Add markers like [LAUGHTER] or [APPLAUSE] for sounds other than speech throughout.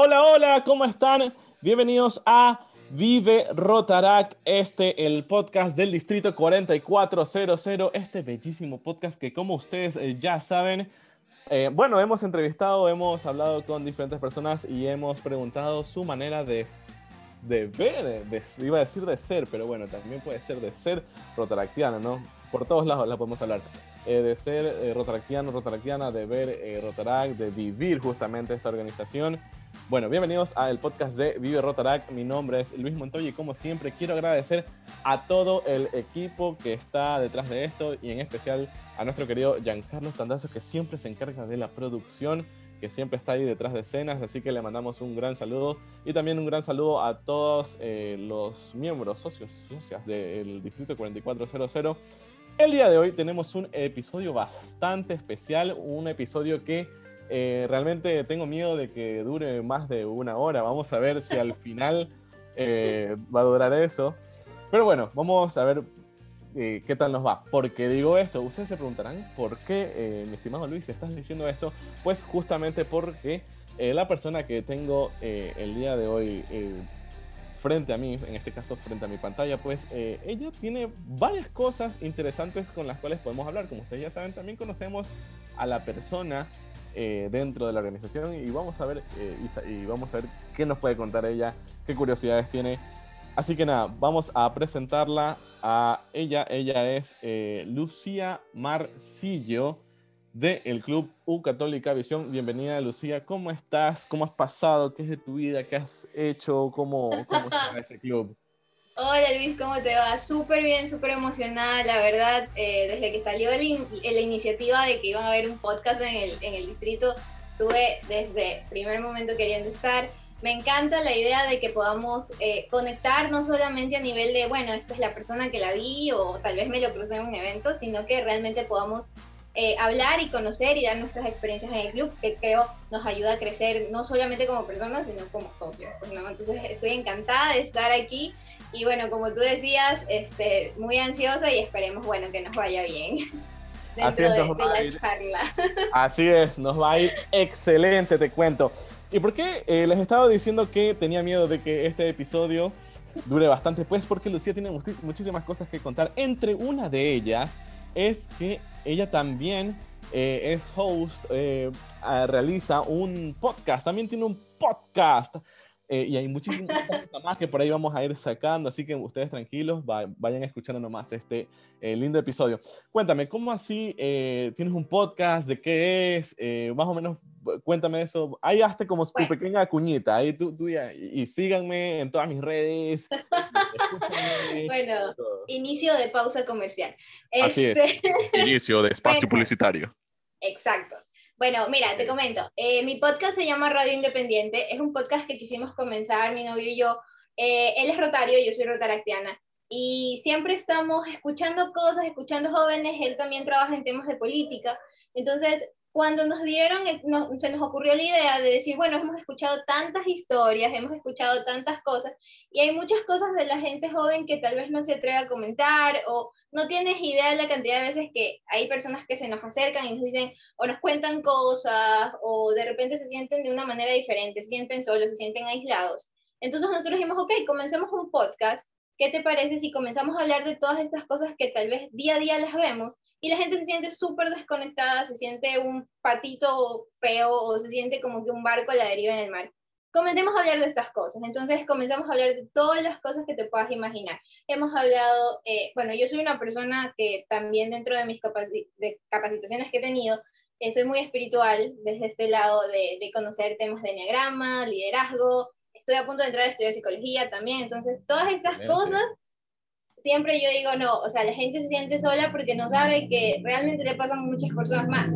Hola, hola, ¿cómo están? Bienvenidos a Vive Rotaract, este, el podcast del Distrito 4400, este bellísimo podcast que como ustedes eh, ya saben, eh, bueno, hemos entrevistado, hemos hablado con diferentes personas y hemos preguntado su manera de, de ver, iba a decir de ser, pero bueno, también puede ser de ser rotaractiano, ¿no? Por todos lados la podemos hablar. Eh, de ser eh, rotaractiano, rotaractiana, de ver eh, Rotaract, de vivir justamente esta organización. Bueno, bienvenidos al podcast de Vive Rotaract. Mi nombre es Luis Montoya y como siempre quiero agradecer a todo el equipo que está detrás de esto y en especial a nuestro querido Giancarlo Tandazo que siempre se encarga de la producción que siempre está ahí detrás de escenas, así que le mandamos un gran saludo y también un gran saludo a todos los miembros, socios, socias del Distrito 4400 el día de hoy tenemos un episodio bastante especial, un episodio que eh, realmente tengo miedo de que dure más de una hora. Vamos a ver si al final eh, va a durar eso. Pero bueno, vamos a ver eh, qué tal nos va. ¿Por qué digo esto? Ustedes se preguntarán, ¿por qué, mi estimado Luis, estás diciendo esto? Pues justamente porque la persona que tengo el día de hoy frente a mí, en este caso frente a mi pantalla, pues ella tiene varias cosas interesantes con las cuales podemos hablar. Como ustedes ya saben, también conocemos a la persona eh, dentro de la organización y vamos a ver eh, y, vamos a ver qué nos puede contar ella, qué curiosidades tiene. Así que nada, vamos a presentarla a ella. Ella es Lucía Marcillo del el Club U Católica Visión. Bienvenida, Lucía. ¿Cómo estás? ¿Cómo has pasado? ¿Qué es de tu vida? ¿Qué has hecho? ¿Cómo, cómo [LAUGHS] está este club? Hola Luis, ¿cómo te va? Súper bien, súper emocionada, la verdad, eh, desde que salió la iniciativa de que iban a haber un podcast en el, en el distrito, estuve desde primer momento queriendo estar. Me encanta la idea de que podamos eh, conectar no solamente a nivel de, bueno, esta es la persona que la vi o tal vez me lo crucé en un evento, sino que realmente podamos eh, hablar y conocer y dar nuestras experiencias en el club, que creo nos ayuda a crecer no solamente como personas, sino como socios. Pues, Entonces estoy encantada de estar aquí y bueno, como tú decías, este, muy ansiosa y esperemos, bueno, que nos vaya bien. [LAUGHS] Así es, de, la charla. [LAUGHS] Así es, nos va a ir excelente, te cuento. ¿Y por qué eh, les estaba diciendo que tenía miedo de que este episodio dure bastante? Pues porque Lucía tiene muchísimas cosas que contar. Entre una de ellas es que ella también eh, es host, eh, realiza un podcast, también tiene un podcast. Eh, y hay muchísimas cosas más que por ahí vamos a ir sacando, así que ustedes tranquilos, vayan escuchando nomás este lindo episodio. Cuéntame, ¿cómo así tienes un podcast? ¿De qué es? más o menos, cuéntame eso. Ahí hazte como tu pequeña cuñita, ahí tú, tú y, y, síganme en todas mis redes. [LAUGHS] bueno, inicio de pausa comercial. Así es, este, [LAUGHS] inicio de espacio publicitario. Exacto. Bueno, mira, te comento. Eh, mi podcast se llama Radio Independiente. Es un podcast que quisimos comenzar, mi novio y yo. Eh, él es rotario, yo soy rotaractiana. Y siempre estamos escuchando cosas, escuchando jóvenes. Él también trabaja en temas de política. Entonces, cuando nos dieron, se nos ocurrió la idea de decir, bueno, hemos escuchado tantas historias, hemos escuchado tantas cosas, y hay muchas cosas de la gente joven que tal vez no se atreve a comentar o no tienes idea de la cantidad de veces que hay personas que se nos acercan y nos dicen o nos cuentan cosas o de repente se sienten de una manera diferente, se sienten solos, se sienten aislados. Entonces nosotros dijimos, ok, comencemos un podcast. ¿Qué te parece si comenzamos a hablar de todas estas cosas que tal vez día a día las vemos y la gente se siente súper desconectada, se siente un patito feo o se siente como que un barco a la deriva en el mar. Comencemos a hablar de estas cosas. Entonces comenzamos a hablar de todas las cosas que te puedas imaginar. Hemos hablado, eh, bueno, yo soy una persona que también dentro de mis de capacitaciones que he tenido, eh, soy muy espiritual desde este lado de, de conocer temas de enneagrama, liderazgo. Estoy a punto de entrar a estudiar psicología también. Entonces, todas estas cosas siempre yo digo, no, o sea, la gente se siente sola porque no sabe que realmente le pasan muchas cosas más.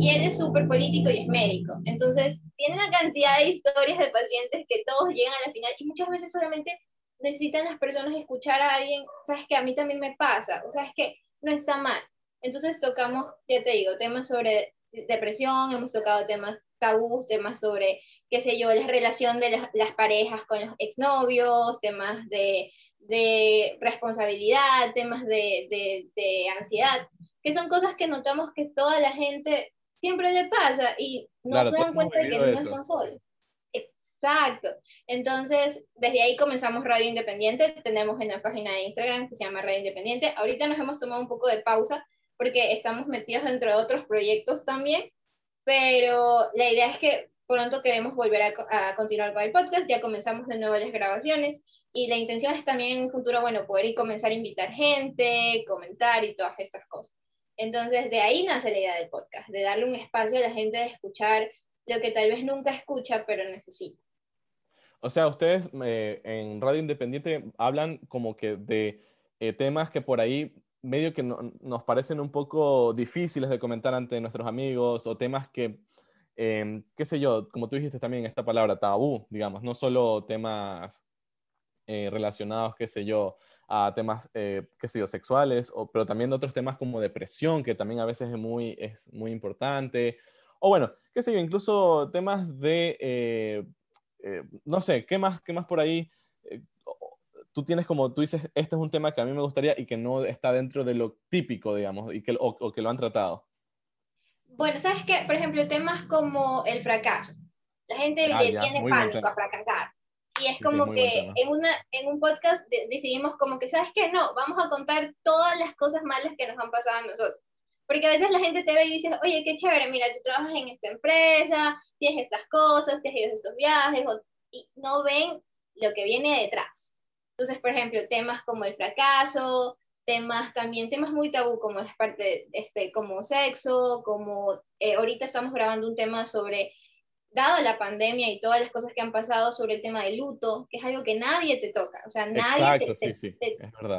Y él es súper político y es médico. Entonces, tiene una cantidad de historias de pacientes que todos llegan a la final y muchas veces solamente necesitan las personas escuchar a alguien, sabes que a mí también me pasa, o sea, es que no está mal. Entonces tocamos, ya te digo, temas sobre depresión, hemos tocado temas tabús, temas sobre, qué sé yo, la relación de las, las parejas con los exnovios, temas de de responsabilidad, temas de, de, ansiedad, que son cosas que notamos que toda la gente siempre le pasa y no se dan cuenta de que no están solos. Exacto. Entonces, desde ahí comenzamos Radio Independiente. Tenemos una página de Instagram que se llama Radio Independiente. Ahorita nos hemos tomado un poco de pausa porque estamos metidos dentro de otros proyectos también, pero la idea es que pronto queremos volver a, continuar con el podcast. Ya comenzamos de nuevo las grabaciones y la intención es también en un futuro, bueno, poder ir comenzar a invitar gente, comentar y todas estas cosas. Entonces, de ahí nace la idea del podcast, de darle un espacio a la gente de escuchar lo que tal vez nunca escucha, pero necesita. O sea, ustedes eh, en Radio Independiente hablan como que de eh, temas que por ahí medio que nos parecen un poco difíciles de comentar ante nuestros amigos o temas que, em, qué sé yo, como tú dijiste también esta palabra, tabú, digamos, no solo temas eh, relacionados, qué sé yo, a temas, qué sé yo, sexuales, o, pero también otros temas como depresión, que también a veces es muy, es muy importante, o bueno, qué sé yo, incluso temas de eh, no sé, ¿qué más, qué más por ahí? Tú tienes como, tú dices, este es un tema que a mí me gustaría y que no está dentro de lo típico, digamos, y que, o, que lo han tratado. Bueno, sabes que, por ejemplo, temas como el fracaso. La gente ah, tiene pánico a fracasar. Y es como que en, una, en un podcast decidimos como que, ¿sabes qué? No, vamos a contar todas las cosas malas que nos han pasado a nosotros. Porque a veces la gente te ve y dice, oye, qué chévere, mira, tú trabajas en esta empresa, tienes estas cosas, tienes estos viajes, y no ven lo que viene detrás. Entonces, por ejemplo, temas como el fracaso, temas también, temas muy tabú como es parte este, como sexo, como eh, ahorita estamos grabando un tema sobre, dado la pandemia y todas las cosas que han pasado sobre el tema del luto, que es algo que nadie te toca, o sea, nadie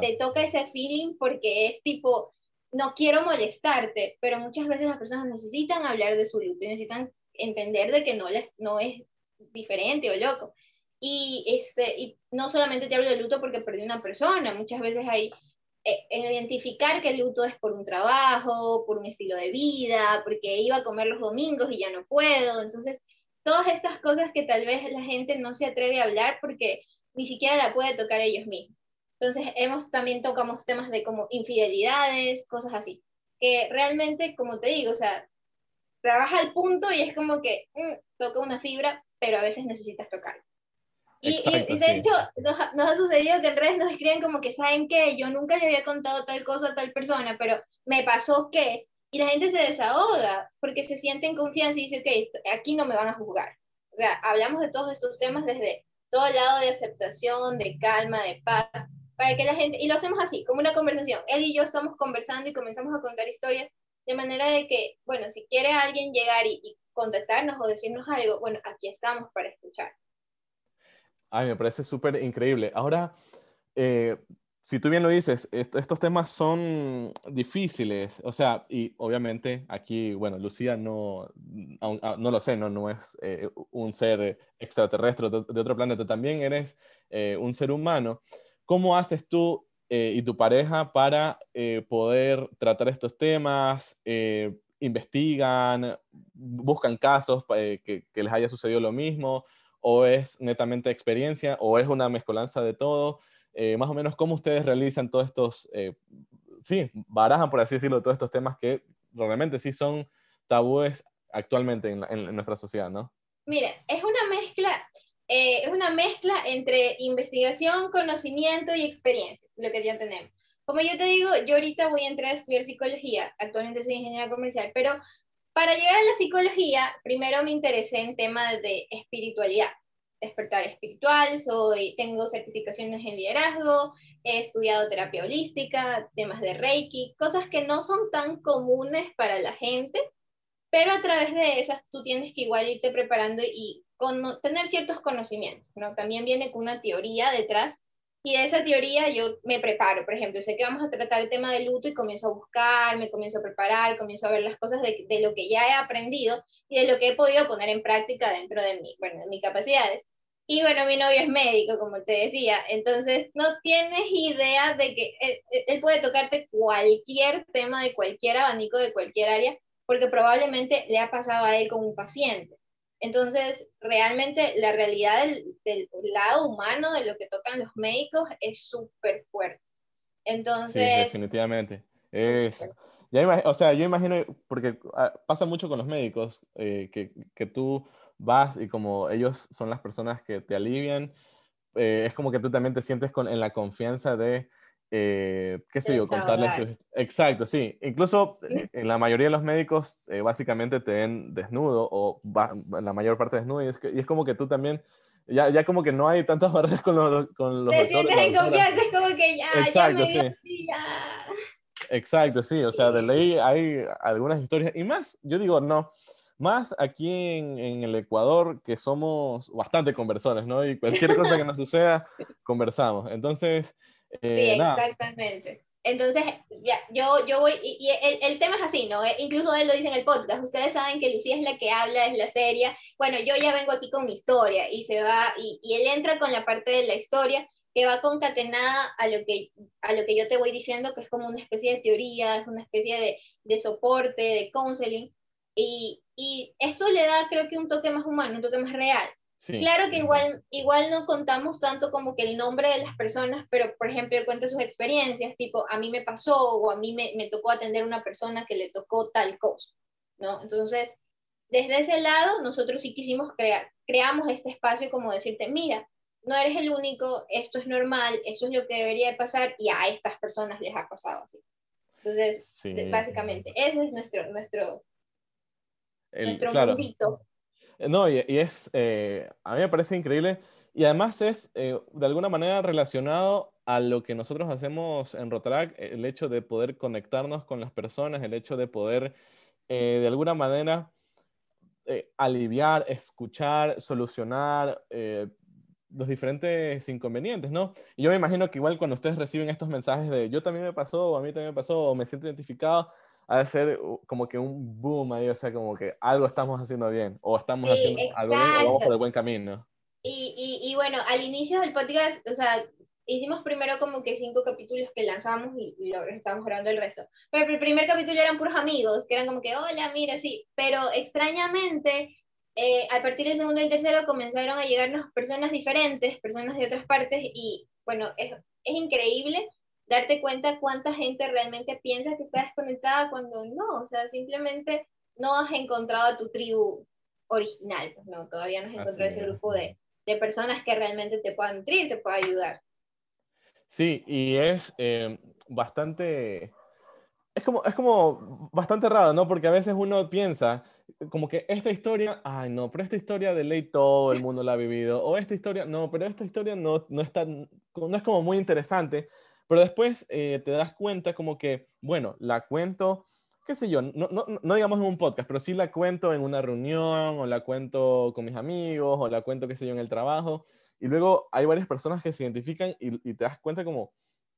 te toca ese feeling porque es tipo, no quiero molestarte, pero muchas veces las personas necesitan hablar de su luto y necesitan entender de que no, les, no es diferente o loco. Y, ese, y no solamente te hablo de luto porque perdí una persona, muchas veces hay eh, identificar que el luto es por un trabajo, por un estilo de vida, porque iba a comer los domingos y ya no puedo. Entonces, todas estas cosas que tal vez la gente no se atreve a hablar porque ni siquiera la puede tocar ellos mismos. Entonces, hemos también tocamos temas de como infidelidades, cosas así, que realmente, como te digo, o sea, trabaja al punto y es como que mm, toca una fibra, pero a veces necesitas tocar. Y, de hecho, nos, ha sucedido que en redes nos escriben como que, ¿saben qué? Yo nunca le había contado tal cosa a tal persona, pero me pasó que, y la gente se desahoga porque se siente en confianza y dice, ok, aquí no me van a juzgar. O sea, hablamos de todos estos temas desde todo el lado de aceptación, de calma, de paz, para que la gente, y lo hacemos así, como una conversación. Él y yo estamos conversando y comenzamos a contar historias de manera de que, bueno, si quiere alguien llegar y, contactarnos o decirnos algo, bueno, aquí estamos para escuchar. Ay, me parece súper increíble. Ahora, eh, si tú bien lo dices, estos temas son difíciles, o sea, y obviamente aquí, bueno, Lucía no, no lo sé, no, no es eh, un ser extraterrestre de, otro planeta, también eres eh, un ser humano. ¿Cómo haces tú eh, y tu pareja para eh, poder tratar estos temas? Eh, ¿Investigan? ¿Buscan casos que, les haya sucedido lo mismo? ¿O es netamente experiencia? ¿O es una mezcolanza de todo? más o menos, ¿cómo ustedes realizan todos estos, sí, barajan, por así decirlo, todos estos temas que realmente sí son tabúes actualmente en, en nuestra sociedad, ¿no? Mira, es una mezcla, eh, es una mezcla entre investigación, conocimiento y experiencias, lo que ya tenemos. Como yo te digo, yo ahorita voy a entrar a estudiar psicología, actualmente soy ingeniera comercial, pero para llegar a la psicología, primero me interesé en temas de espiritualidad, despertar espiritual, soy, tengo certificaciones en liderazgo, he estudiado terapia holística, temas de Reiki, cosas que no son tan comunes para la gente, pero a través de esas tú tienes que igual irte preparando y tener ciertos conocimientos, ¿no? También viene con una teoría detrás y de esa teoría yo me preparo, por ejemplo, sé que vamos a tratar el tema del luto y comienzo a buscar, me comienzo a preparar, comienzo a ver las cosas de, de, lo que ya he aprendido y de lo que he podido poner en práctica dentro de mí, bueno, de mis capacidades. Y bueno, mi novio es médico, como te decía, entonces no tienes idea de que él, él puede tocarte cualquier tema de cualquier abanico, de cualquier área, porque probablemente le ha pasado a él con un paciente. Entonces, realmente la realidad del, lado humano de lo que tocan los médicos es súper fuerte. Entonces... Sí, definitivamente. Es, o sea, yo imagino, porque ah, pasa mucho con los médicos, eh, que, que, tú vas y como ellos son las personas que te alivian, eh, es como que tú también te sientes con, en la confianza de, eh, qué sé yo, contarles. Exacto, sí. Incluso en la mayoría de los médicos básicamente te ven desnudo o la mayor parte desnudo y es, y es como que tú también ya, ya como que no hay tantas barreras con los, con los Te sientes en confianza, es como que ya, Exacto, ya sí. Exacto, sí, o sea, de ley hay algunas historias, y más, yo digo, no, más aquí en, en, el Ecuador, que somos bastante conversores, ¿no? Y cualquier cosa que nos suceda, conversamos. Entonces, eh, sí, exactamente. Entonces, ya, yo, yo voy, y, el, el, tema es así, ¿no? Eh, incluso él lo dice en el podcast, ustedes saben que Lucía es la que habla, es la seria, bueno, yo ya vengo aquí con mi historia, y se va, y, y él entra con la parte de la historia, que va concatenada a lo que, a lo que yo te voy diciendo, que es como una especie de teoría, es una especie de, de soporte, de counseling, y, y, eso le da creo que un toque más humano, un toque más real. Claro que igual, igual no contamos tanto como que el nombre de las personas, pero por ejemplo cuenta sus experiencias, tipo, a mí me pasó o a mí me, me tocó atender a una persona que le tocó tal cosa, ¿no? Entonces, desde ese lado, nosotros sí quisimos crear, creamos este espacio como decirte, mira, no eres el único, esto es normal, eso es lo que debería de pasar y a estas personas les ha pasado así. Entonces, básicamente, ese es nuestro, nuestro, nuestro mundito. Eh, no, y, es, eh, a mí me parece increíble y además es eh, de alguna manera relacionado a lo que nosotros hacemos en Rotarac, el hecho de poder conectarnos con las personas, el hecho de poder de alguna manera aliviar, escuchar, solucionar, los diferentes inconvenientes, ¿no? Y yo me imagino que igual cuando ustedes reciben estos mensajes de yo también me pasó, o a mí también me pasó, o me siento identificado, ha de ser como que un boom ahí, o sea, como que algo estamos haciendo bien, o estamos haciendo algo bien, o vamos por el buen camino. Y, y, y, bueno, al inicio del podcast, o sea, hicimos primero como que cinco capítulos que lanzamos y, y lo estábamos grabando el resto. Pero el primer capítulo eran puros amigos, que eran como que, hola, mira, sí. Pero extrañamente, eh, a partir del segundo y el tercero comenzaron a llegarnos personas diferentes, personas de otras partes, y bueno, es, es increíble darte cuenta cuánta gente realmente piensa que está desconectada cuando no, o sea, simplemente no has encontrado a tu tribu original, pues no, todavía no has encontrado ese grupo de, de, personas que realmente te puedan nutrir, te puedan ayudar. Sí, y es eh, bastante es como, es como bastante raro, ¿no? Porque a veces uno piensa como que esta historia, ay no, pero esta historia de ley todo el mundo la ha vivido, o esta historia, no, pero esta historia no, no, está, no es como muy interesante, pero después eh, te das cuenta como que, bueno, la cuento, qué sé yo, no, no, no, digamos en un podcast, pero sí la cuento en una reunión, o la cuento con mis amigos, o la cuento, qué sé yo, en el trabajo, y luego hay varias personas que se identifican y, y te das cuenta como,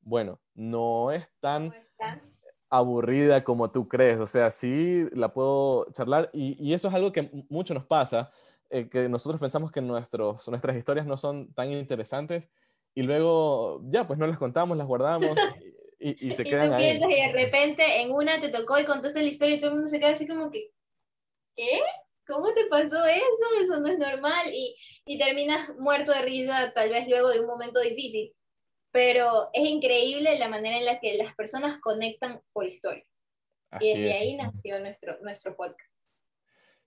bueno, no es tan... Aburrida como tú crees. O sea, sí la puedo charlar y, y eso es algo que mucho nos pasa, eh, que nosotros pensamos que nuestros, nuestras historias no son tan interesantes y luego ya, pues no las contamos, las guardamos [LAUGHS] y, y se quedan tú ahí. Piensas y de repente en una te tocó y contaste la historia y todo el mundo se queda así como que, ¿qué? ¿Cómo te pasó eso? Eso no es normal. Y, y terminas muerto de risa tal vez luego de un momento difícil pero es increíble la manera en la que las personas conectan por historia. y desde ahí nació nuestro, nuestro podcast.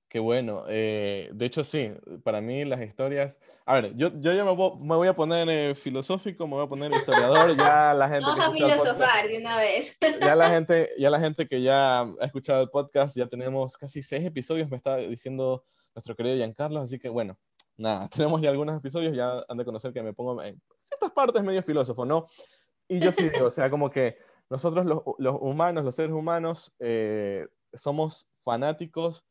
Qué bueno. Eh, de hecho, sí, para mí las historias... A ver, yo, yo ya me, voy a poner eh, filosófico, me voy a poner historiador, ya la gente... Vamos a filosofar de una vez. Ya la, [LAUGHS] gente, ya la gente que ya ha escuchado el podcast, ya tenemos casi seis episodios, me está diciendo nuestro querido Giancarlo, así que bueno, nada, [LAUGHS] tenemos ya algunos episodios, ya han de conocer que me pongo en ciertas partes medio filósofo, ¿no? Y yo sí digo, o sea, como que nosotros los, los humanos, los seres humanos, eh, somos fanáticos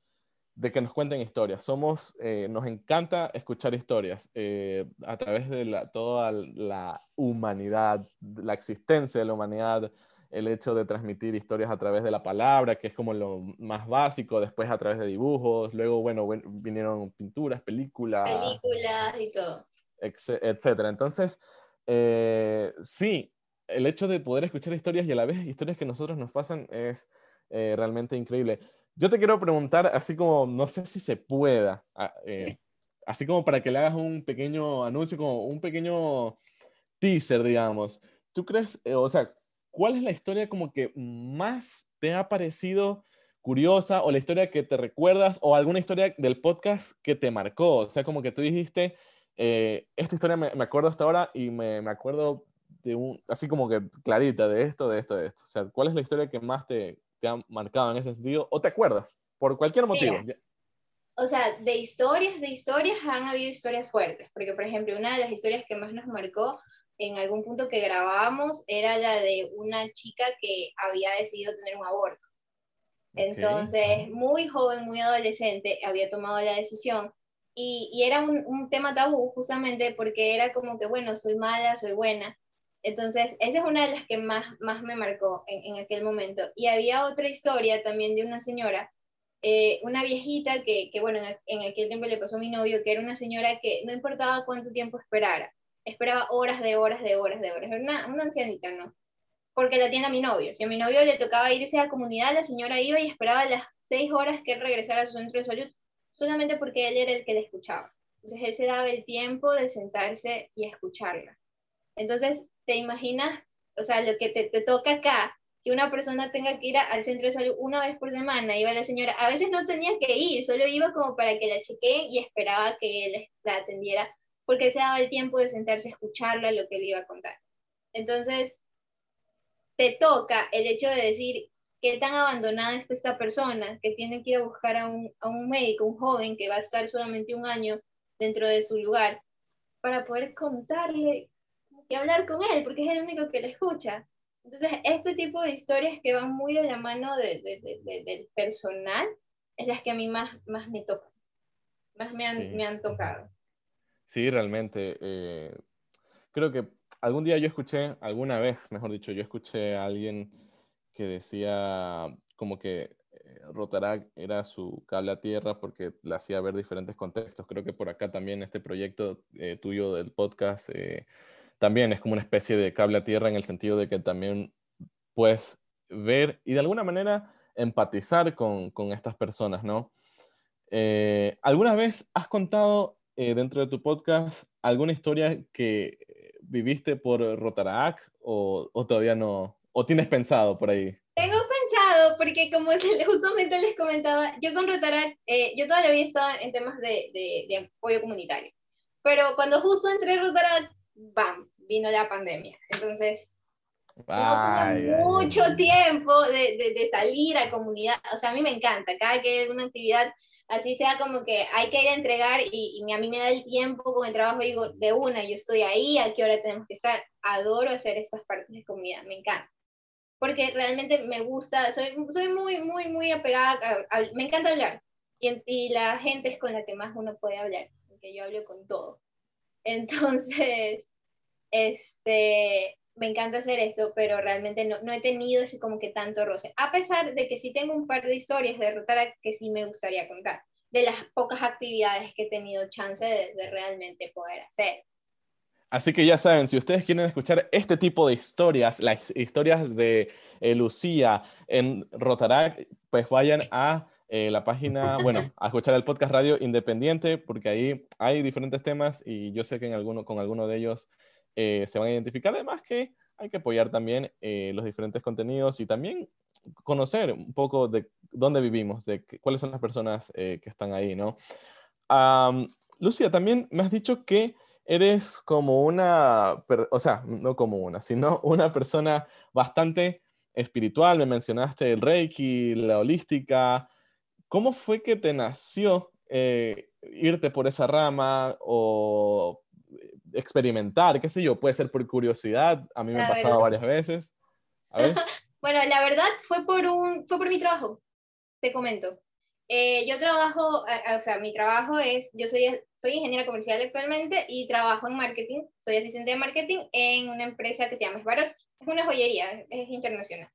de que nos cuenten historias. Somos, eh, nos encanta escuchar historias eh, a través de la, toda la humanidad, la existencia de la humanidad, el hecho de transmitir historias a través de la palabra, que es como lo más básico, después a través de dibujos, luego, bueno, vinieron pinturas, películas. Películas y todo. Etcétera. Entonces, eh, sí, el hecho de poder escuchar historias y a la vez historias que nosotros nos pasan es eh, realmente increíble. Yo te quiero preguntar, así como, no sé si se pueda, ah, eh, así como para que le hagas un pequeño anuncio, como un pequeño teaser, digamos. ¿Tú crees, o sea, ¿cuál es la historia como que más te ha parecido curiosa o la historia que te recuerdas o alguna historia del podcast que te marcó. O sea, como que tú dijiste, eh, esta historia me, acuerdo hasta ahora y me, me, acuerdo de un, así como que clarita, de esto, de esto, de esto. O sea, ¿cuál es la historia que más te, te marcado en ese sentido? ¿O te acuerdas? Por cualquier motivo. o sea, de historias, de historias han habido historias fuertes, porque por ejemplo, una de las historias que más nos marcó en algún punto que grabábamos era la de una chica que había decidido tener un aborto. Entonces, muy joven, muy adolescente, había tomado la decisión y, y era un, un, tema tabú justamente porque era como que, bueno, soy mala, soy buena. Entonces, esa es una de las que más, más me marcó en, en aquel momento. Y había otra historia también de una señora, eh, una viejita que, que bueno, en, en, aquel tiempo le pasó a mi novio, que era una señora que no importaba cuánto tiempo esperara, esperaba horas de horas de horas de horas. Era una, una ancianita, ¿no? porque la tiene a mi novio. Si a mi novio le tocaba irse a la comunidad, la señora iba y esperaba las seis horas que regresara a su centro de salud, solamente porque él era el que le escuchaba. Entonces él se daba el tiempo de sentarse y escucharla. Entonces, ¿te imaginas, o sea, lo que te, te toca acá, que una persona tenga que ir al centro de salud una vez por semana, iba la señora, a veces no tenía que ir, solo iba como para que la chequeen y esperaba que él la atendiera, porque se daba el tiempo de sentarse a escucharla lo que le iba a contar. Entonces, te toca el hecho de decir qué tan abandonada está esta persona, que tiene que ir a buscar a un, a un médico, un joven que va a estar solamente un año dentro de su lugar, para poder contarle y hablar con él, porque es el único que le escucha. Entonces, este tipo de historias que van muy de la mano de, de, de, del personal es las que a mí más, más me tocan, más me han, me han tocado. Sí, realmente. Eh, creo que algún día yo escuché, alguna vez, mejor dicho, yo escuché a alguien que decía como que eh, Rotarac era su cable a tierra porque le hacía ver diferentes contextos. Creo que por acá también este proyecto eh, tuyo del podcast eh, también es como una especie de cable a tierra en el sentido de que también puedes ver y de alguna manera empatizar con, con estas personas, ¿no? ¿Alguna vez has contado dentro de tu podcast alguna historia que viviste por Rotarac o, o, todavía no? ¿O tienes pensado por ahí? Tengo pensado, porque como [LAUGHS] justamente les comentaba, yo con Rotarac, eh, yo todavía había estado en temas de, de, de, apoyo comunitario, pero cuando justo entré a Rotarac, ¡bam! vino la pandemia. Entonces, no tuve mucho tiempo de, de, de, salir a comunidad. O sea, a mí me encanta. Cada que hay una actividad así sea como que hay que ir a entregar y, y, a mí me da el tiempo con el trabajo, digo, de una, yo estoy ahí, a qué hora tenemos que estar. Adoro hacer estas partes de comida, me encanta. Porque realmente me gusta, soy, soy muy, muy, muy apegada, a, a, me encanta hablar. Y, y, la gente es con la que más uno puede hablar, porque yo hablo con todo. Entonces, [LAUGHS] este, me encanta hacer esto, pero realmente no, no, he tenido ese como que tanto roce. A pesar de que sí tengo un par de historias de Rotarac que sí me gustaría contar, de las pocas actividades que he tenido chance de, de realmente poder hacer. Así que ya saben, si ustedes quieren escuchar este tipo de historias, las historias de eh, Lucía en Rotarac, pues vayan a eh, la página, bueno, a escuchar el podcast Radio Independiente, porque ahí hay diferentes temas y yo sé que en alguno, con alguno de ellos eh, se van a identificar. Además que hay que apoyar también eh, los diferentes contenidos y también conocer un poco de dónde vivimos, de cuáles son las personas que están ahí, ¿no? Um, Lucia, también me has dicho que eres como una, o sea, no como una, sino una persona bastante espiritual. Me mencionaste el Reiki, la holística. ¿Cómo fue que te nació irte por esa rama o experimentar, qué sé yo, puede ser por curiosidad, a mí me ha pasado varias veces. A ver. [LAUGHS] bueno, la verdad fue por, un, fue por mi trabajo, te comento. Eh, yo trabajo, o sea, mi trabajo es, yo soy, soy ingeniera comercial actualmente y trabajo en marketing, soy asistente de marketing en una empresa que se llama Esbaros, es una joyería, es internacional.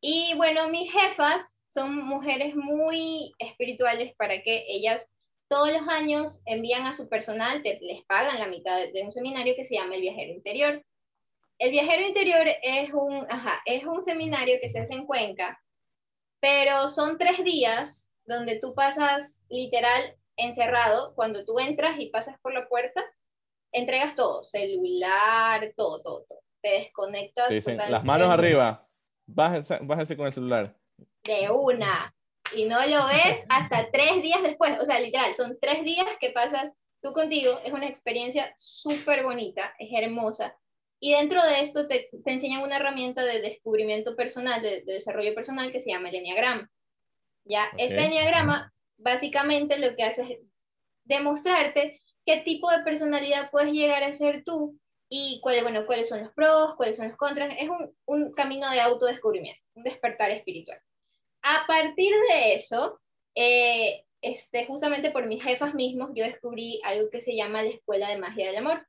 Y bueno, mis jefas son mujeres muy espirituales para que ellas todos los años envían a su personal, te, les pagan la mitad de, de, un seminario que se llama El Viajero Interior. El Viajero Interior es un, ajá, es un seminario que se hace en Cuenca, pero son tres días donde tú pasas literal encerrado, cuando tú entras y pasas por la puerta, entregas todo, celular, todo, todo, todo. Te desconectas. Te dicen, las manos arriba, bájese, bájese con el celular. De una y no lo ves hasta tres días después. O sea, literal, son tres días que pasas tú contigo. Es una experiencia súper bonita, es hermosa. Y dentro de esto te, te, enseñan una herramienta de descubrimiento personal, de, desarrollo personal que se llama el Enneagrama. ¿Ya? Este Enneagrama básicamente lo que hace es demostrarte qué tipo de personalidad puedes llegar a ser tú y cuál, bueno, cuáles son los pros, cuáles son los contras. Es un, un camino de autodescubrimiento, un despertar espiritual. A partir de eso, eh, este, justamente por mis jefas mismos, yo descubrí algo que se llama la Escuela de Magia del Amor.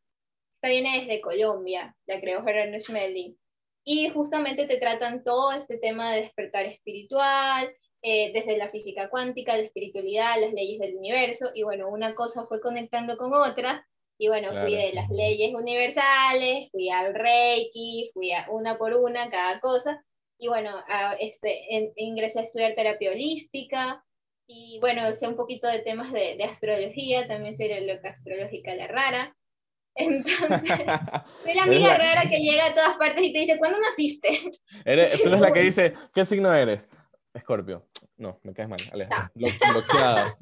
Esta viene desde Colombia, la creó Gerardo Schmelding. Y justamente te tratan todo este tema de despertar espiritual, eh, desde la física cuántica, la espiritualidad, las leyes del universo. Y bueno, una cosa fue conectando con otra. Y bueno, fui de las leyes universales, fui al Reiki, fui a una por una, cada cosa y bueno, este, ingresé a estudiar terapia holística y bueno, sé un poquito de temas de, de astrología, también soy la loca astrológica la rara. [LAUGHS] Entonces, [LAUGHS] soy la amiga rara que llega a todas partes y te dice, ¿cuándo naciste? [LAUGHS] Eres, tú eres la que dice, ¿qué signo eres? Escorpio. No, me caes mal, Aleja. Bloqueada.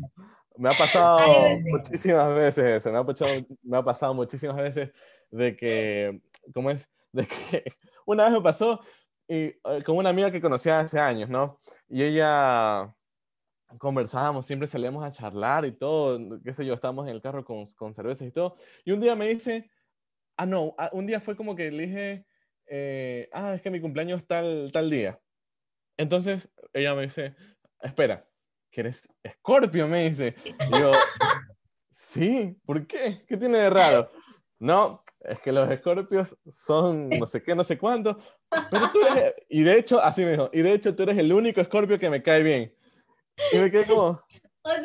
Me ha pasado muchísimas veces eso, me ha, pasado, me ha pasado muchísimas veces de que, ¿cómo es? De que una vez me pasó y eh, con una amiga que conocía hace años, ¿no? Y ella conversábamos, siempre salíamos a charlar y todo, qué sé yo, estábamos en el carro con, con cervezas y todo. Y un día me dice, ah, no, ah, un día fue como que le dije, eh, ah, es que mi cumpleaños tal, tal día. Entonces ella me dice, espera, que eres escorpio, me dice. Y yo, [LAUGHS] sí, ¿por qué? ¿Qué tiene de raro? No, es que los escorpios son no sé qué, no sé cuánto. Pero tú eres, y de hecho, así me dijo, y de hecho tú eres el único escorpio que me cae bien. Y me quedé como... O sea,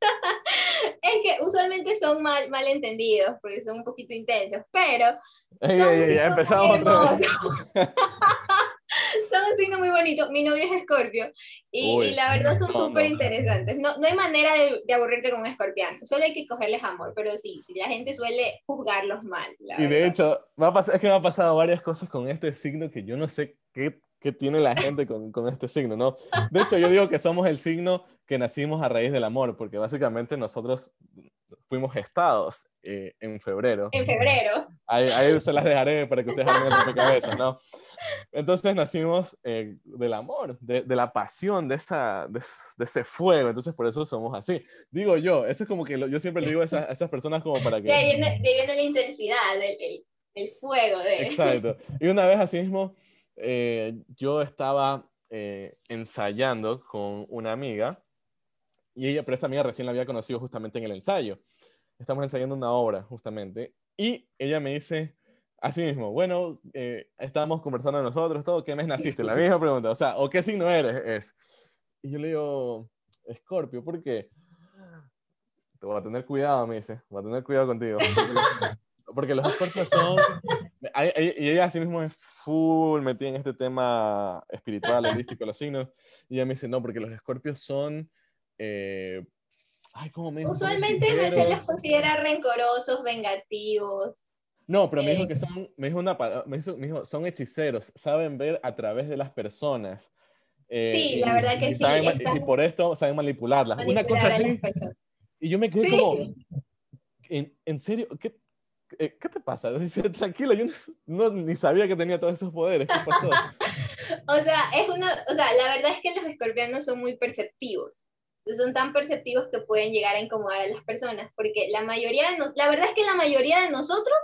[LAUGHS] es que usualmente son mal, mal entendidos, porque son un poquito intensos, pero... ya empezamos otra vez. [LAUGHS] [LAUGHS] son un signo muy bonito. Mi novio es escorpio y, la verdad son súper interesantes. No, no hay manera de, de, aburrirte con un escorpiano, solo hay que cogerles amor, pero sí, sí la gente suele juzgarlos mal. y de hecho, me ha es que me ha pasado varias cosas con este signo que yo no sé qué, qué tiene la gente con, con este signo, ¿no? De hecho, yo digo que somos el signo que nacimos a raíz del amor, porque básicamente nosotros fuimos gestados eh, en febrero. En febrero. Ahí, ahí, se las dejaré para que ustedes hagan el cabeza, ¿no? Entonces nacimos eh, del amor, de, de, la pasión, de, esa, de, de, ese fuego. Entonces por eso somos así. Digo yo, eso es como que lo, yo siempre le digo a esas, a esas, personas como para que... De ahí viene, de ahí viene la intensidad, el, el, el, fuego. De... Exacto. Y una vez así mismo, eh, yo estaba eh, ensayando con una amiga y ella, pero esta amiga recién la había conocido justamente en el ensayo. Estamos ensayando una obra justamente y ella me dice Así mismo, bueno, eh, estábamos conversando nosotros, todo, ¿qué mes naciste? La misma pregunta, o sea, ¿o qué signo eres? Es. Y yo le digo, Escorpio, ¿por qué? Te voy a tener cuidado, me dice, voy a tener cuidado contigo. [LAUGHS] Porque los escorpios son... Y ella así mismo es full metida en este tema espiritual, [LAUGHS] holístico, los signos. Y ella me dice, no, porque los escorpios son... Eh, ay, ¿cómo me Usualmente se los considera rencorosos, vengativos. No, pero me dijo que son, me dijo una, me dijo, son hechiceros, saben ver a través de las personas. Eh, sí, la verdad que sí. Y por esto saben manipularlas. una cosa así. Y yo me quedé como, ¿en, ¿en, serio? ¿Qué, eh, ¿Qué te pasa? [LAUGHS] Dice, tranquilo, yo no, ni sabía que tenía todos esos poderes. ¿Qué pasó? [LAUGHS] o sea, es una, o sea, la verdad es que los escorpianos son muy perceptivos. Son tan perceptivos que pueden llegar a incomodar a las personas, porque la mayoría de nos, la verdad es que la mayoría de nosotros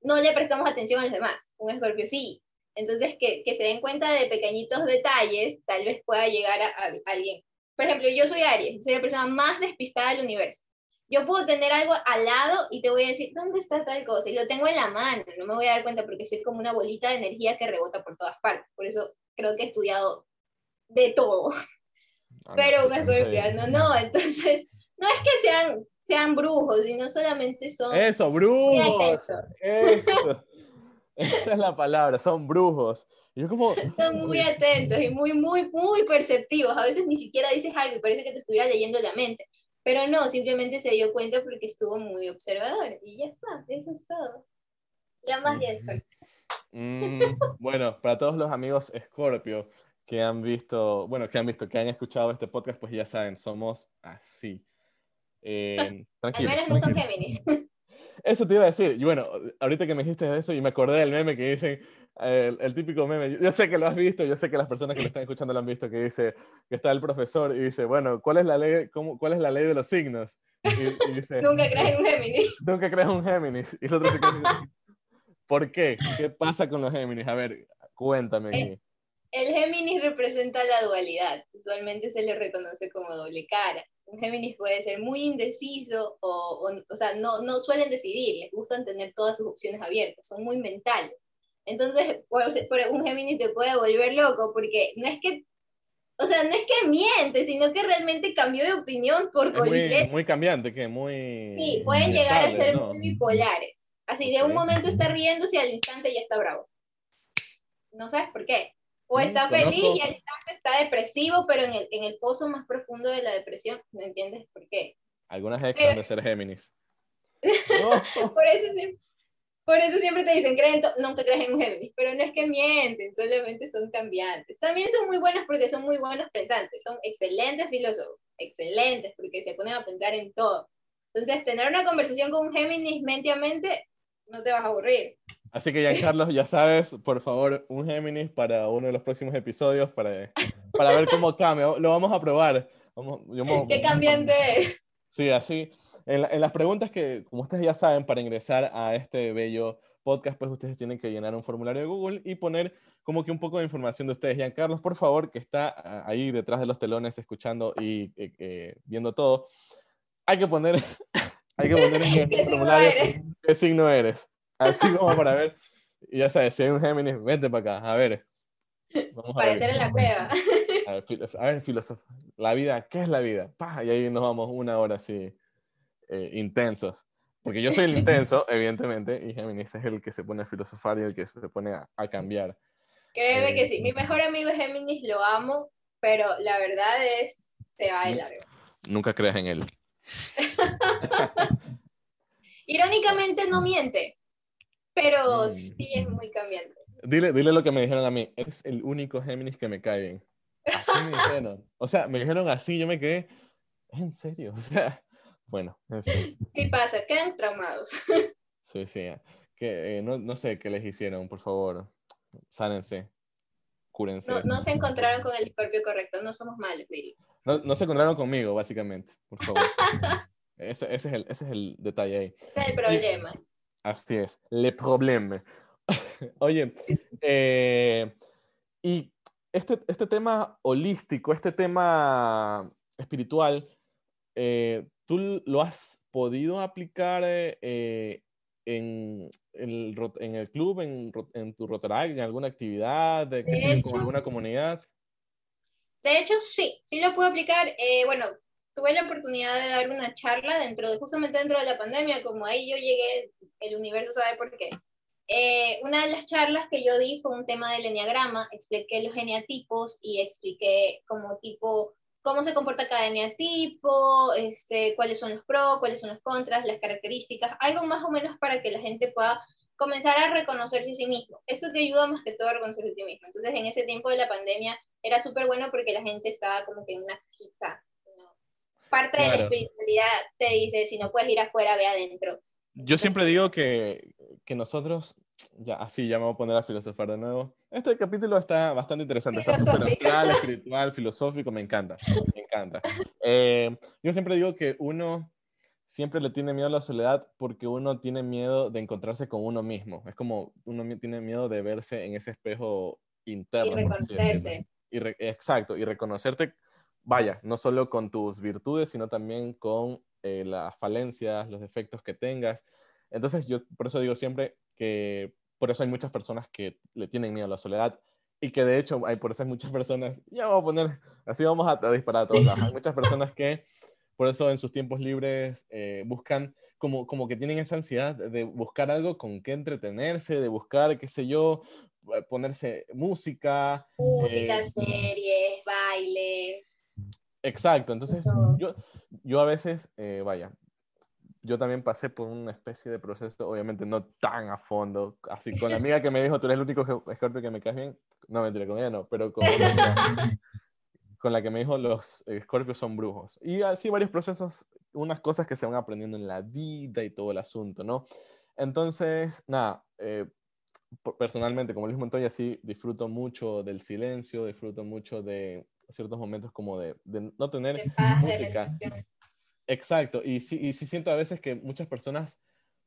no le prestamos atención a los demás. Un escorpio sí. Entonces, que, que se den cuenta de pequeñitos detalles, tal vez pueda llegar a, a, alguien. Por ejemplo, yo soy Aries, soy la persona más despistada del universo. Yo puedo tener algo al lado y te voy a decir, ¿dónde está tal cosa? Y lo tengo en la mano, no me voy a dar cuenta porque soy como una bolita de energía que rebota por todas partes. Por eso creo que he estudiado de todo. Ah, [LAUGHS] Pero un escorpiano no, entonces, no es que sean sean brujos y no solamente son... Eso, brujos. Eso. [LAUGHS] Esa es la palabra, son brujos. yo como... Son muy atentos y muy, muy, muy perceptivos. A veces ni siquiera dices algo y parece que te estuviera leyendo la mente. Pero no, simplemente se dio cuenta porque estuvo muy observador. Y ya está, eso es todo. La magia de Scorpio. Mm, bueno, para todos los amigos Scorpio que han visto, bueno, que han visto, que han escuchado este podcast, pues ya saben, somos así. Eh, [LAUGHS] Al menos no son Géminis. Eso te iba a decir. Y bueno, ahorita que me dijiste eso y me acordé del meme que dicen, el, típico meme, yo sé que lo has visto, yo sé que las personas que lo están escuchando lo han visto, que dice, que está el profesor y dice, bueno, ¿cuál es la ley, cómo, cuál es la ley de los signos? Y, dice, [LAUGHS] nunca crees en un Géminis. [LAUGHS] Nunca crees un Géminis. Y el otro se ¿Por qué? ¿Qué pasa con los Géminis? A ver, cuéntame. aquí. el Géminis representa la dualidad. Usualmente se le reconoce como doble cara un Géminis puede ser muy indeciso o, o, sea, no, no suelen decidir, les gustan tener todas sus opciones abiertas, son muy mentales. Entonces, por, un Géminis te puede volver loco porque no es que, o sea, no es que miente, sino que realmente cambió de opinión por completo. Muy, muy, cambiante, que muy... Sí, pueden llegar a ser muy bipolares. Así, de un momento está riéndose y al instante ya está bravo. No sabes por qué. O está feliz y al instante está depresivo, pero en el, en el pozo más profundo de la depresión, no entiendes por qué. Algunas ex han de ser Géminis. [LAUGHS] por, eso siempre, por eso siempre te dicen, creen nunca crees en un Géminis, pero no es que mienten, solamente son cambiantes. También son muy buenos porque son muy buenos pensantes, son excelentes filósofos, excelentes porque se ponen a pensar en todo. Entonces, tener una conversación con un Géminis mente a mente, no te vas a aburrir. Así que, Giancarlo, ya sabes, por favor, un Géminis para uno de los próximos episodios para, para ver cómo cambia. Lo vamos a probar. Vamos, ¿Qué cambiante es? Sí, así. En, en, las preguntas que, como ustedes ya saben, para ingresar a este bello podcast, pues ustedes tienen que llenar un formulario de Google y poner como que un poco de información de ustedes. Giancarlo, por favor, que está ah, ahí detrás de los telones escuchando y eh, eh, viendo todo, hay que poner, [LAUGHS] hay que poner en [LAUGHS] el formulario qué signo eres. Así como para ver. Y ya sabes, si hay un Géminis, vente para acá. A ver. Vamos a Parecer en la prueba. A ver, filósofo. La vida, ¿qué es la vida? Y ahí nos vamos una hora así, eh, intensos. Porque yo soy el intenso, [LAUGHS] evidentemente, y Géminis es el que se pone a filosofar y el que se pone a, cambiar. Créeme que sí. Mi eh, mejor amigo es Géminis, lo amo, pero la verdad es, se va de largo. Nunca creas en él. [LAUGHS] Irónicamente no miente. Pero mm. sí es muy cambiante. Dile, dile lo que me dijeron a mí. Es el único Géminis que me cae bien. Así me dijeron. O sea, me dijeron así, yo me quedé. ¿En serio? O sea, bueno, en fin. ¿Qué pasa? Quedan traumados. Sí, sí. Que, eh, no, no, sé qué les hicieron, por favor. Sánense. Cúrense. No, no se encontraron con el escorpio correcto. No somos malos, Dili. No, no se encontraron conmigo, básicamente. Por favor. [LAUGHS] ese, ese, es el, ese es el detalle ahí. Ese es el problema. Así es, le problème. [LAUGHS] Oye, eh, y este, este tema holístico, este tema espiritual, eh, ¿tú lo has podido aplicar eh, en, el, en, el, club, en, en tu Rotaract, en alguna actividad, de, con alguna comunidad? De hecho, sí, sí lo puedo aplicar. bueno, tuve la oportunidad de dar una charla dentro de, justamente dentro de la pandemia, como ahí yo llegué, el universo sabe por qué. Eh, una de las charlas que yo di fue un tema del eneagrama, expliqué los eneatipos y expliqué como tipo cómo se comporta cada eneatipo, este, cuáles son los pros, cuáles son los contras, las características, algo más o menos para que la gente pueda comenzar a reconocerse a sí mismo. Esto te ayuda más que todo a reconocerse a ti mismo. Entonces, en ese tiempo de la pandemia era súper bueno porque la gente estaba como que en una cajita parte de la espiritualidad te dice, si no puedes ir afuera, ve adentro. Yo siempre digo que, que nosotros, ya así ya me voy a poner a filosofar de nuevo. Este capítulo está bastante interesante, está súper espiritual, filosófico, me encanta, me encanta. Eh, yo siempre digo que uno siempre le tiene miedo a la soledad porque uno tiene miedo de encontrarse con uno mismo. Es como uno tiene miedo de verse en ese espejo interno. Y reconocerse. Y exacto, y reconocerte vaya, no solo con tus virtudes, sino también con eh, las falencias, los defectos que tengas. Entonces, yo por eso digo siempre que por eso hay muchas personas que le tienen miedo a la soledad y que de hecho hay por eso hay muchas personas, ya vamos a poner, así vamos a, disparar a todos lados, hay muchas personas que por eso en sus tiempos libres eh, buscan como, como que tienen esa ansiedad de buscar algo con que entretenerse, de buscar, qué sé yo, eh, ponerse música. Música, series, bailes. Exacto, entonces yo, yo a veces, eh, vaya, yo también pasé por una especie de proceso, obviamente no tan a fondo, así con la amiga que me dijo, tú eres el único escorpio que me caes bien, no mentira, con ella no, pero con, [LAUGHS] con la que me dijo los escorpios son brujos. Y así varios procesos, unas cosas que se van aprendiendo en la vida y todo el asunto, ¿no? Entonces, nada, eh, personalmente, como Luis Montoya, sí disfruto mucho del silencio, disfruto mucho de ciertos momentos como de, de no tener música. Exacto, y sí, y sí siento a veces que muchas personas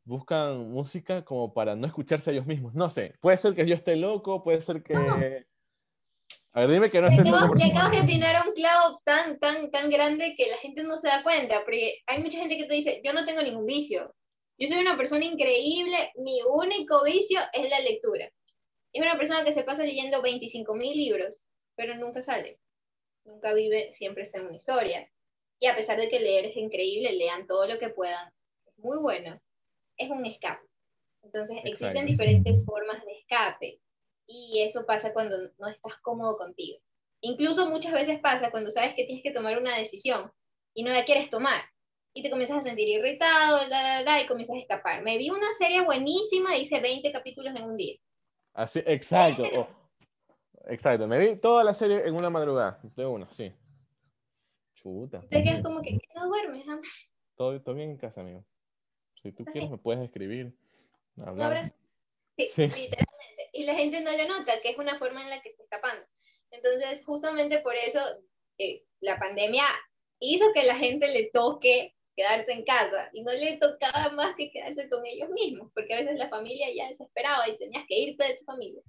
buscan música como para no escucharse a ellos mismos. No sé, puede ser que yo esté loco, puede ser que... A ver, dime que no esté loco. Y acabas de tirar un clavo tan, tan, tan grande que la gente no se da cuenta, porque hay mucha gente que te dice, yo no tengo ningún vicio. Yo soy una persona increíble, mi único vicio es la lectura. Es una persona que se pasa leyendo 25 mil libros, pero nunca sale. Nunca vive, siempre está en una historia. Y a pesar de que leer es increíble, lean todo lo que puedan. Es muy bueno. Es un escape. Entonces, existen diferentes formas de escape. Y eso pasa cuando no estás cómodo contigo. Incluso muchas veces pasa cuando sabes que tienes que tomar una decisión y no la quieres tomar. Y te comienzas a sentir irritado, y comienzas a escapar. Me vi una serie buenísima, hice 20 capítulos en un día. Así, exacto. Exacto. Me vi toda la serie en una madrugada. De una, sí. Chuta. Te quedas como que no duermes, Todo, todo bien en casa, amigo. Si tú quieres, me puedes escribir. Hablar. Sí, sí, literalmente. Y la gente no le nota, que es una forma en la que está escapando. Entonces, justamente por eso, eh, la pandemia hizo que la gente le toque quedarse en casa y no le tocaba más que quedarse con ellos mismos, porque a veces la familia ya desesperaba y tenías que irte de tu familia.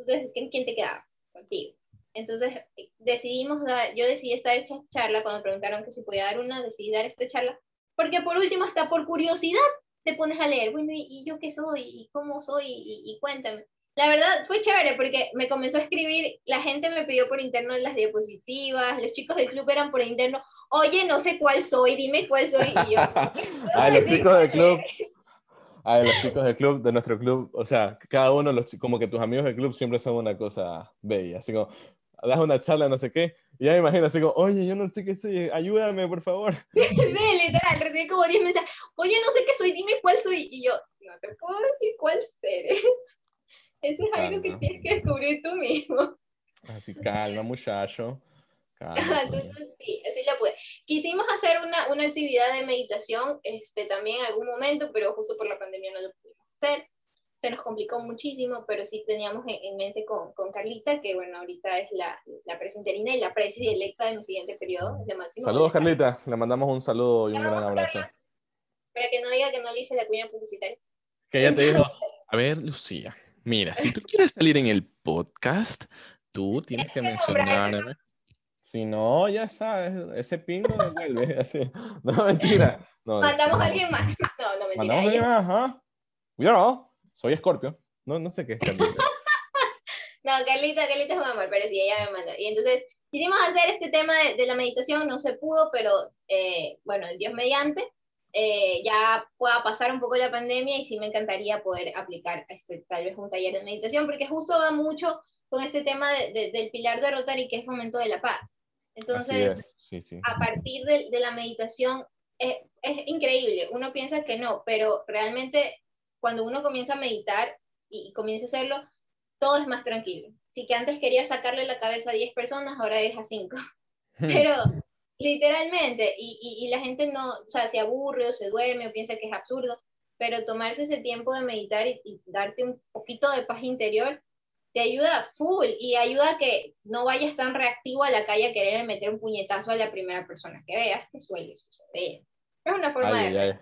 Entonces, ¿en quién te quedabas? Contigo. Entonces decidimos dar, yo decidí estar esta charla, cuando preguntaron que si podía dar una, decidí dar esta charla, porque por último, hasta por curiosidad, te pones a leer, bueno, ¿y, yo qué soy? ¿Y cómo soy? Y, cuéntame. La verdad fue chévere porque me comenzó a escribir, la gente me pidió por interno las diapositivas, los chicos del club eran por interno, oye, no sé cuál soy, dime cuál soy. Y yo, [LAUGHS] ah, los chicos del club. [LAUGHS] A los chicos del club, de nuestro club, o sea, cada uno, los, como que tus amigos del club siempre son una cosa bella. Así como, das una charla, no sé qué, y ya me imagino así como, oye, yo no sé qué soy, ayúdame, por favor. [LAUGHS] Sí, literal, recibí como 10 mensajes, oye, no sé qué soy, dime cuál soy, y yo, no te puedo decir cuál eres. Eso es algo que tienes que descubrir tú mismo. Así, calma, muchacho. Calma, sí, así la pude. Quisimos hacer una, una actividad de meditación este, también en algún momento, pero justo por la pandemia no lo pudimos hacer se nos complicó muchísimo, pero sí teníamos en, mente con, con, Carlita, que bueno, ahorita es la, la presidenta y la presidenta electa de mi siguiente periodo. De máximo Saludos, Carlita. Le mandamos un saludo y un gran abrazo. Para que no diga que no le hice la cuña publicitaria. Que ella te dijo, a ver, Lucía, mira, si tú quieres salir en el podcast, tú tienes que mencionarme. Si no, ya sabes, ese pingo devuelve. [LAUGHS] Así. No, mentira. Mandamos a alguien más. [LAUGHS] No, no, mentira. Mandamos a alguien más, ¿ah? Cuidado. Soy Escorpio. No, no sé qué es Carlita. [LAUGHS] no, Carlita, Carlita es un amor, pero sí, ella me manda. Y entonces quisimos hacer este tema de, la meditación, no se pudo, pero eh, bueno, Dios mediante, eh, ya pueda pasar un poco la pandemia y sí me encantaría poder aplicar este, tal vez un taller de meditación, porque justo va mucho con este tema del pilar de Rotary, que es fomento de la paz. Entonces, a partir de, la meditación, es, es increíble. Uno piensa que no, pero realmente cuando uno comienza a meditar y, comienza a hacerlo, todo es más tranquilo. Si que antes quería sacarle la cabeza a 10 personas, ahora es a 5. [LAUGHS] Pero literalmente, y, la gente no, o sea, se aburre o se duerme o piensa que es absurdo, pero tomarse ese tiempo de meditar y, darte un poquito de paz interior te ayuda full y ayuda a que no vayas tan reactivo a la calle a querer meter un puñetazo a la primera persona que veas, que suele suceder. Es una forma de...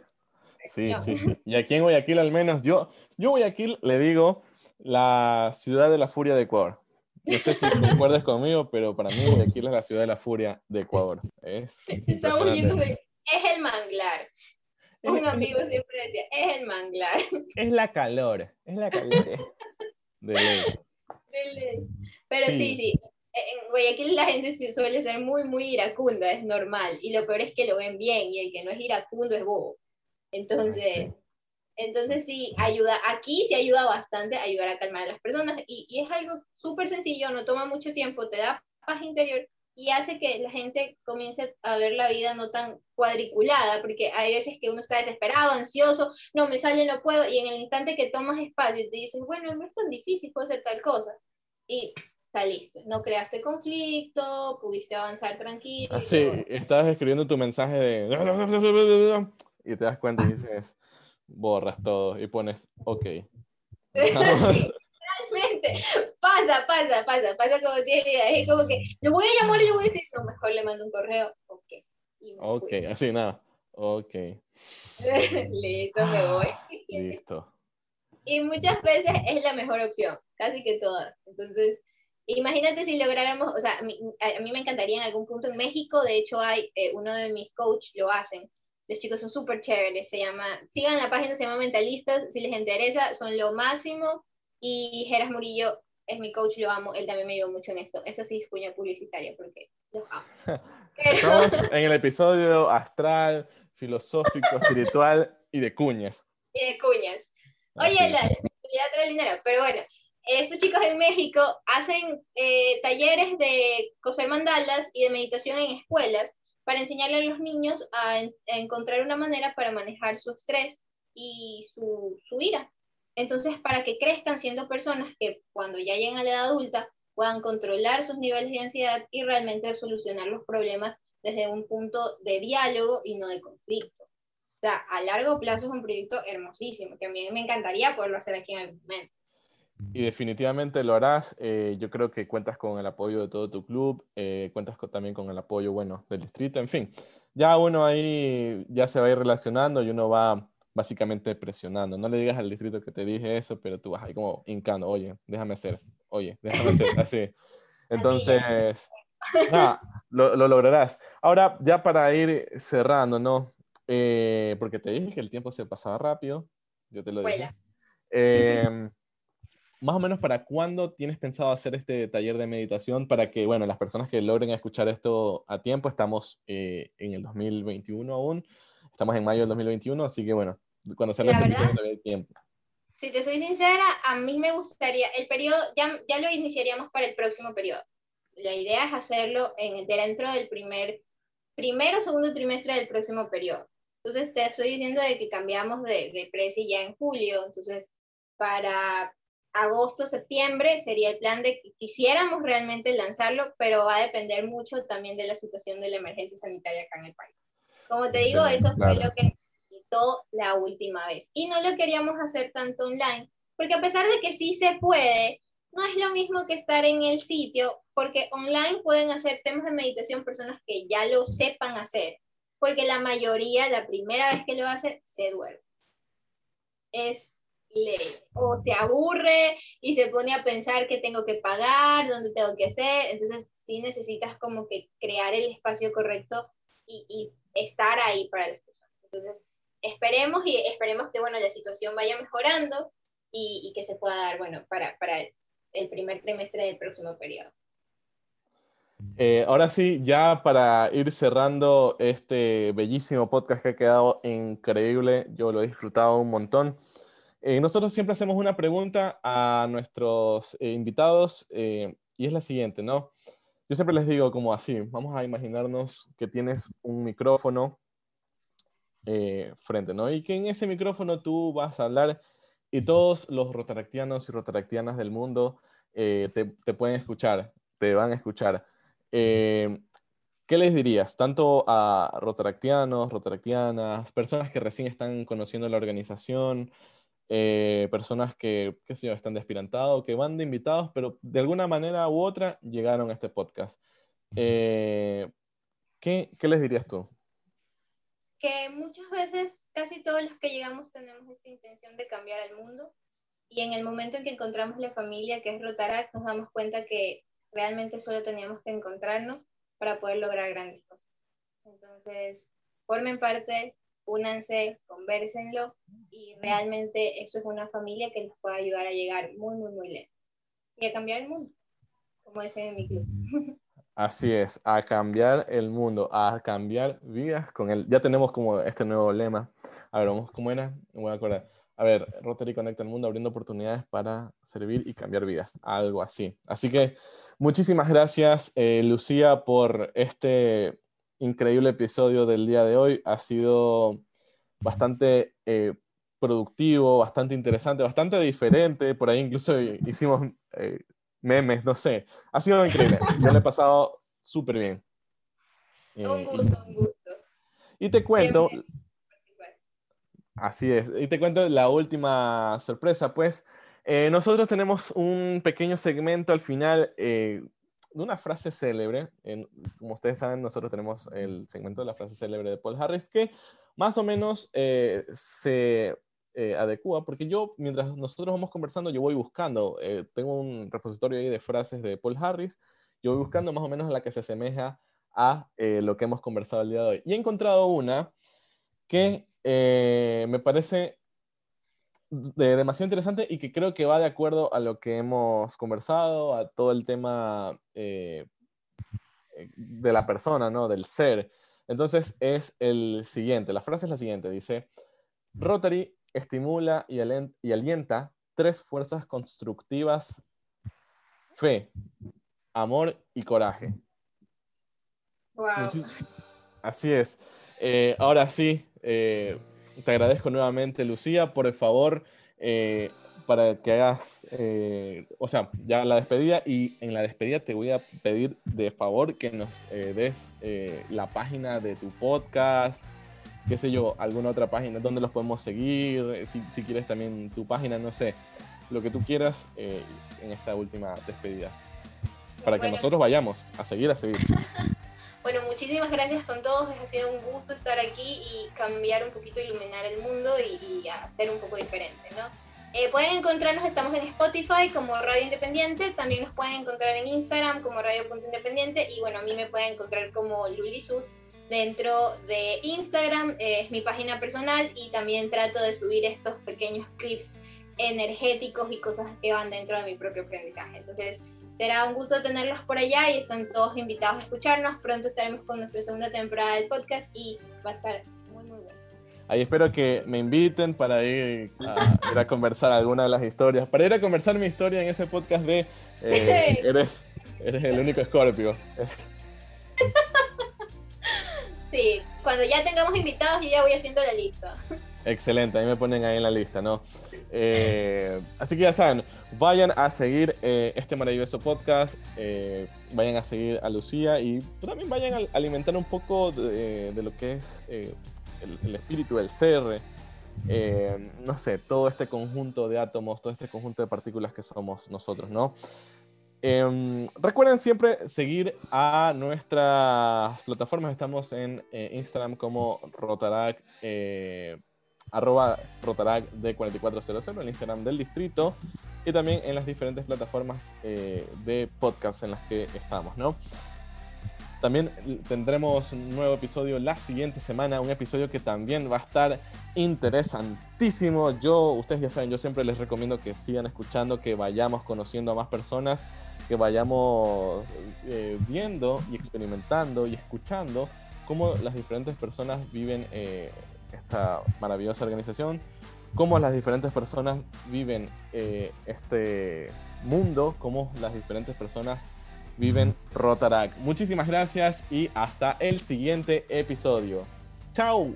Sí, sí, Y aquí en Guayaquil al menos, yo, yo Guayaquil le digo la ciudad de la furia de Ecuador. No sé si [LAUGHS] concuerdas conmigo, pero para mí Guayaquil es la ciudad de la furia de Ecuador. Es, [LAUGHS] es el manglar. Un amigo siempre decía, es el manglar. Es la calor, es la calor. De. De. Pero sí, sí, en Guayaquil la gente suele ser muy, muy iracunda, es normal. Y lo peor es que lo ven bien y el que no es iracundo es bobo. Entonces, entonces sí, ayuda, aquí sí ayuda bastante a ayudar a calmar a las personas. Y, y es algo súper sencillo, no toma mucho tiempo, te da paz interior y hace que la gente comience a ver la vida no tan cuadriculada, porque hay veces que uno está desesperado, ansioso, no me sale, no puedo, y en el instante que tomas espacio te dices, bueno, no es tan difícil, puedo hacer tal cosa, y saliste, no creaste conflicto, pudiste avanzar tranquilo. Ah, estabas escribiendo tu mensaje de... y te das cuenta y dices, borras todo y pones, ok. [LAUGHS] realmente, pasa, pasa, pasa, pasa como tiene Es como que le voy a llamar y le voy a decir, no, mejor le mando un correo, ok. Ok, así nada, ok. [LAUGHS] Listo, me voy. [GASPS] Listo. Y muchas veces es la mejor opción, casi que todas. Entonces, imagínate si lográramos, o sea, a mí, me encantaría en algún punto en México, de hecho hay, eh, uno de mis coaches lo hacen, los chicos son súper chéveres, se llama, sigan la página, se llama Mentalistas, si les interesa, son lo máximo, y Geras Murillo es mi coach, lo amo, él también me ayudó mucho en esto, eso sí es cuña publicitaria, porque lo amo. [LAUGHS] Estamos [LAUGHS] en el episodio astral, filosófico, espiritual y de cuñas. Y de cuñas. Oye, la, la trae dinero, pero bueno, estos chicos en México hacen eh, talleres de coser mandalas y de meditación en escuelas para enseñarle a los niños a, encontrar una manera para manejar su estrés y su, su, ira. Entonces, para que crezcan siendo personas que cuando ya lleguen a la edad adulta puedan controlar sus niveles de ansiedad y realmente solucionar los problemas desde un punto de diálogo y no de conflicto. O sea, a largo plazo es un proyecto hermosísimo, que a mí me encantaría poderlo hacer aquí en el momento. Y definitivamente lo harás. Eh, yo creo que cuentas con el apoyo de todo tu club, eh, cuentas también con el apoyo, bueno, del distrito, en fin. Ya uno ahí ya se va a ir relacionando y uno va básicamente presionando. No le digas al distrito que te dije eso, pero tú vas ahí como hincando, oye, déjame hacer, oye, déjame hacer, [LAUGHS] así. Entonces, nada, lo, lo, lograrás. Ahora, ya para ir cerrando, ¿no? Eh, porque te dije que el tiempo se pasaba rápido, yo te lo dije. Eh, más o menos para cuándo tienes pensado hacer este taller de meditación para que, bueno, las personas que logren escuchar esto a tiempo, estamos eh, en el 2021 aún, estamos en mayo del 2021, así que bueno, cuando sea la este tiempo. Si te soy sincera, a mí me gustaría, el periodo, ya, ya lo iniciaríamos para el próximo periodo. La idea es hacerlo en, dentro del primer, primero o segundo trimestre del próximo periodo. Entonces te estoy diciendo de que cambiamos de, de precio ya en julio, entonces para agosto, septiembre sería el plan de que quisiéramos realmente lanzarlo, pero va a depender mucho también de la situación de la emergencia sanitaria acá en el país. Como te digo, eso fue lo que la última vez. Y no lo queríamos hacer tanto online, porque a pesar de que sí se puede, no es lo mismo que estar en el sitio, porque online pueden hacer temas de meditación personas que ya lo sepan hacer, porque la mayoría, la primera vez que lo hace, se duerme. Es o se aburre y se pone a pensar qué tengo que pagar, dónde tengo que hacer. Entonces, sí necesitas como que crear el espacio correcto y, estar ahí para las personas. Entonces, esperemos y esperemos que, bueno, la situación vaya mejorando y, que se pueda dar, bueno, para, para el primer trimestre del próximo periodo. Eh, ahora sí, ya para ir cerrando este bellísimo podcast que ha quedado increíble, yo lo he disfrutado un montón. Eh, nosotros siempre hacemos una pregunta a nuestros eh, invitados eh, y es la siguiente, ¿no? Yo siempre les digo como así, vamos a imaginarnos que tienes un micrófono frente, ¿no? Y que en ese micrófono tú vas a hablar y todos los rotaractianos y rotaractianas del mundo te, te, pueden escuchar, te van a escuchar. ¿Qué les dirías? Tanto a rotaractianos, rotaractianas, personas que recién están conociendo la organización, eh, personas que, qué sé yo, están despirantados, que van de invitados, pero de alguna manera u otra llegaron a este podcast. Eh, ¿qué, ¿Qué les dirías tú? Que muchas veces, casi todos los que llegamos tenemos esta intención de cambiar el mundo y en el momento en que encontramos la familia que es Rotaract, nos damos cuenta que realmente solo teníamos que encontrarnos para poder lograr grandes cosas. Entonces, formen parte, únanse, conversenlo y realmente eso es una familia que nos puede ayudar a llegar muy, muy, muy lejos y a cambiar el mundo, como dicen en mi club. Así es, a cambiar el mundo, a cambiar vidas con él. Ya tenemos como este nuevo lema. A ver, vamos, ¿cómo era? Me voy a acordar. a ver, Rotary Conecta el Mundo abriendo oportunidades para servir y cambiar vidas, algo así. Así que muchísimas gracias, eh, Lucía, por este increíble episodio del día de hoy. Ha sido bastante eh, productivo, bastante interesante, bastante diferente. Por ahí incluso hicimos eh, memes, no sé. Ha sido increíble. Yo le he pasado súper bien. un gusto, un gusto. Y te cuento, Así es. Y te cuento la última sorpresa, pues eh, nosotros tenemos un pequeño segmento al final eh, de una frase célebre. como ustedes saben, nosotros tenemos el segmento de la frase célebre de Paul Harris que más o menos eh, se adecua, porque yo, mientras nosotros vamos conversando, yo voy buscando, tengo un repositorio ahí de frases de Paul Harris, yo voy buscando más o menos la que se asemeja a lo que hemos conversado el día de hoy. Y he encontrado una que eh, me parece demasiado interesante y que creo que va de acuerdo a lo que hemos conversado, a todo el tema eh, de la persona, ¿no? Del ser. Entonces es el siguiente, la frase es la siguiente, dice, Rotary estimula y, alienta tres fuerzas constructivas, fe, amor y coraje. Wow. Así es. Eh, ahora sí, eh, te agradezco nuevamente, Lucía, por el favor, eh, para que hagas, o sea, ya la despedida y en la despedida te voy a pedir de favor que nos des la página de tu podcast, qué sé yo, alguna otra página donde los podemos seguir, si, si quieres también tu página, no sé, lo que tú quieras en esta última despedida, para que nosotros vayamos a seguir, a seguir. [LAUGHS] Bueno, muchísimas gracias con todos. Ha sido un gusto estar aquí y cambiar un poquito, iluminar el mundo y, hacer un poco diferente, ¿no? Eh, pueden encontrarnos, estamos en Spotify como Radio Independiente, también nos pueden encontrar en Instagram como Radio.independiente y bueno, a mí me pueden encontrar como Lulisus dentro de Instagram, es mi página personal y también trato de subir estos pequeños clips energéticos y cosas que van dentro de mi propio aprendizaje. Entonces, Será un gusto tenerlos por allá y están todos invitados a escucharnos. Pronto estaremos con nuestra segunda temporada del podcast y va a estar muy, muy bueno. Ahí espero que me inviten para ir a, ir a conversar alguna de las historias, para ir a conversar mi historia en ese podcast de eh, [LAUGHS] eres, eres el único escorpio. [LAUGHS] sí, cuando ya tengamos invitados yo ya voy haciendo la lista. Excelente, ahí me ponen ahí en la lista, ¿no? Eh, así que ya saben, vayan a seguir eh, este maravilloso podcast, eh, vayan a seguir a Lucía y también vayan a alimentar un poco de, lo que es el, espíritu del ser, no sé, todo este conjunto de átomos, todo este conjunto de partículas que somos nosotros, ¿no? Em, recuerden siempre seguir a nuestras plataformas. Estamos en Instagram como Rotarac arroba Rotarac de 4400, el Instagram del distrito y también en las diferentes plataformas eh, de podcast en las que estamos, ¿no? También tendremos un nuevo episodio la siguiente semana, un episodio que también va a estar interesantísimo. Yo, ustedes ya saben, yo siempre les recomiendo que sigan escuchando, que vayamos conociendo a más personas, que vayamos eh, viendo y experimentando y escuchando cómo las diferentes personas viven eh, esta maravillosa organización, cómo las diferentes personas viven eh, este mundo, cómo las diferentes personas viven Rotarac. Muchísimas gracias y hasta el siguiente episodio. ¡Chao!